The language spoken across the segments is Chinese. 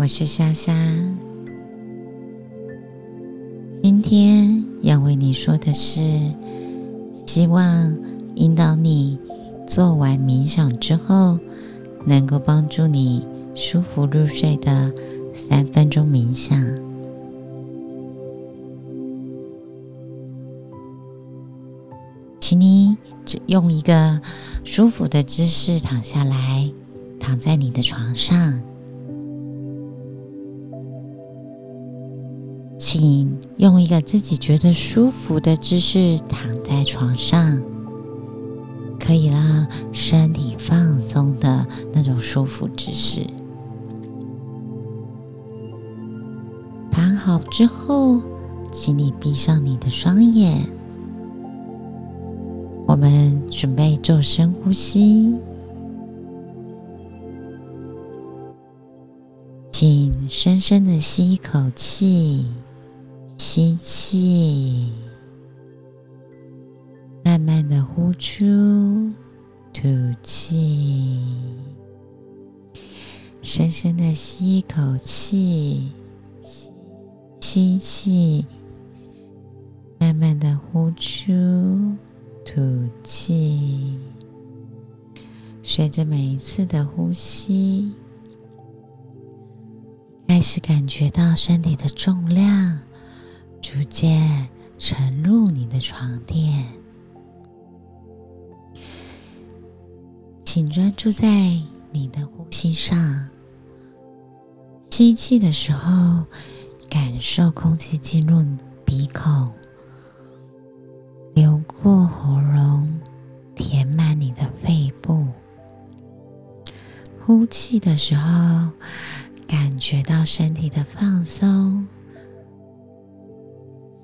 我是莎莎。今天要为你说的是，希望引导你做完冥想之后，能够帮助你舒服入睡的三分钟冥想。请你只用一个舒服的姿势躺下来，躺在你的床上。请用一个自己觉得舒服的姿势躺在床上，可以让身体放松的那种舒服姿势。躺好之后，请你闭上你的双眼。我们准备做深呼吸，请深深的吸一口气。吸气，慢慢的呼出，吐气。深深的吸一口气，吸气，慢慢的呼出，吐气。随着每一次的呼吸，开始感觉到身体的重量。逐渐沉入你的床垫，请专注在你的呼吸上。吸气的时候，感受空气进入鼻孔，流过喉咙，填满你的肺部。呼气的时候，感觉到身体的放松。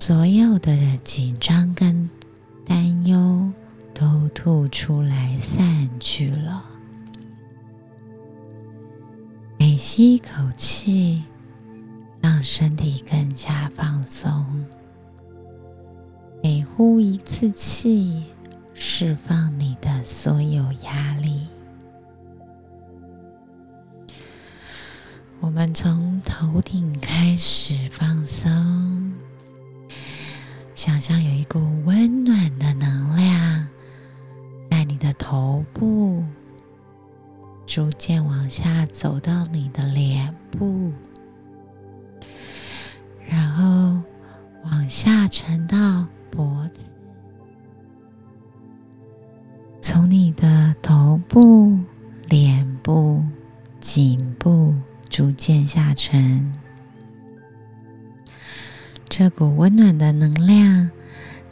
所有的紧张跟担忧都吐出来，散去了。每吸一口气，让身体更加放松；每呼一次气，释放你的所有压力。我们从头顶开始放。想象有一股温暖的能量在你的头部逐渐往下走到你的脸部，然后往下沉到这股温暖的能量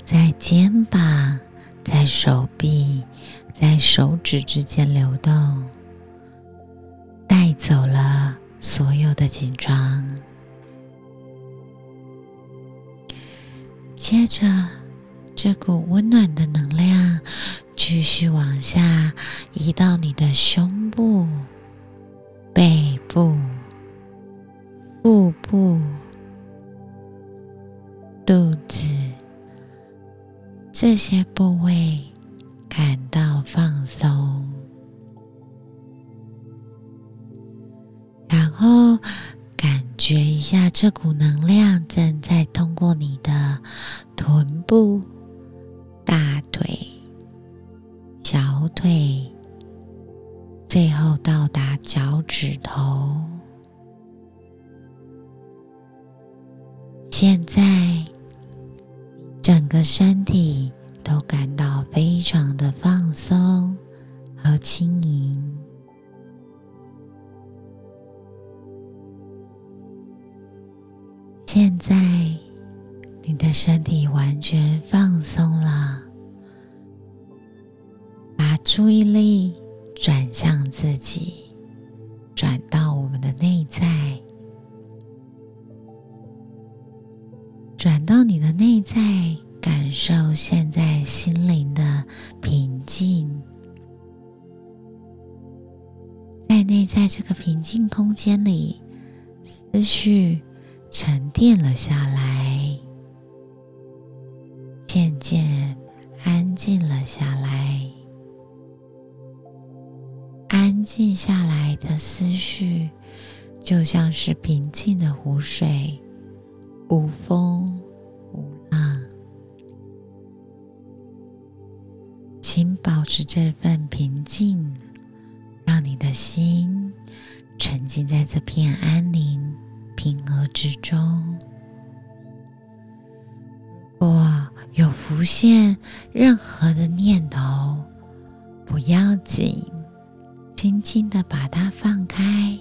在肩膀、在手臂、在手指之间流动，带走了所有的紧张。接着，这股温暖的能量继续往下移到你的胸部、背部、腹部。这些部位感到放松，然后感觉一下这股能量正在通过你的臀部、大腿、小腿，最后到达脚趾头。现在。整个身体都感到非常的放松和轻盈。现在，你的身体完全放松了，把注意力转向自己，转到我们的内在。转到你的内在，受现在心灵的平静，在内在这个平静空间里，思绪沉淀了下来，渐渐安静了下来。安静下来的思绪，就像是平静的湖水，无风保持这份平静，让你的心沉浸在这片安宁、平和之中。如果有浮现任何的念头，不要紧，轻轻的把它放开。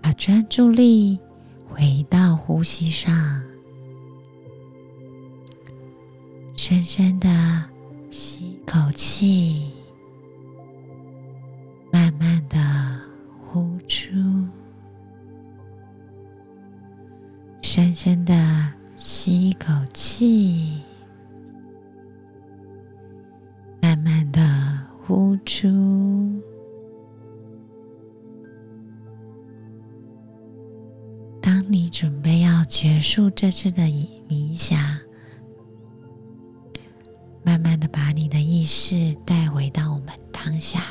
把专注力回到呼吸上，深深的吸口气，慢慢的呼出，深深的吸一口气，慢慢的呼出。当你准备要结束这次的冥想，把你的意识带回到我们当下，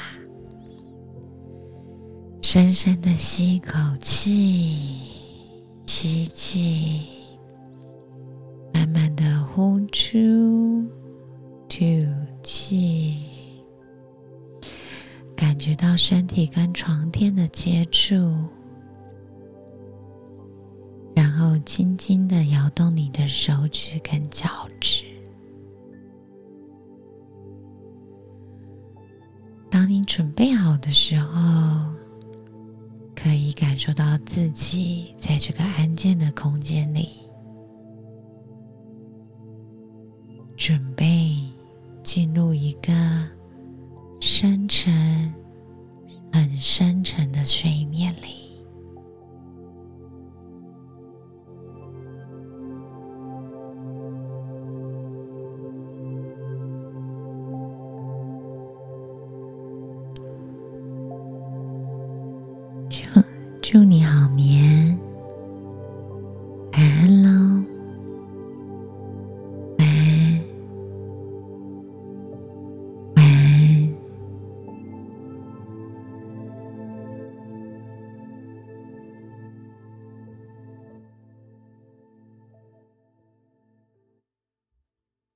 深深的吸一口气，吸气，慢慢的呼出，吐气，感觉到身体跟床垫的接触。然后轻轻的摇动你的手指跟脚趾。当你准备好的时候，可以感受到自己在这个安静的空间里，准备进入一个深沉、很深沉的睡眠里。祝你好眠。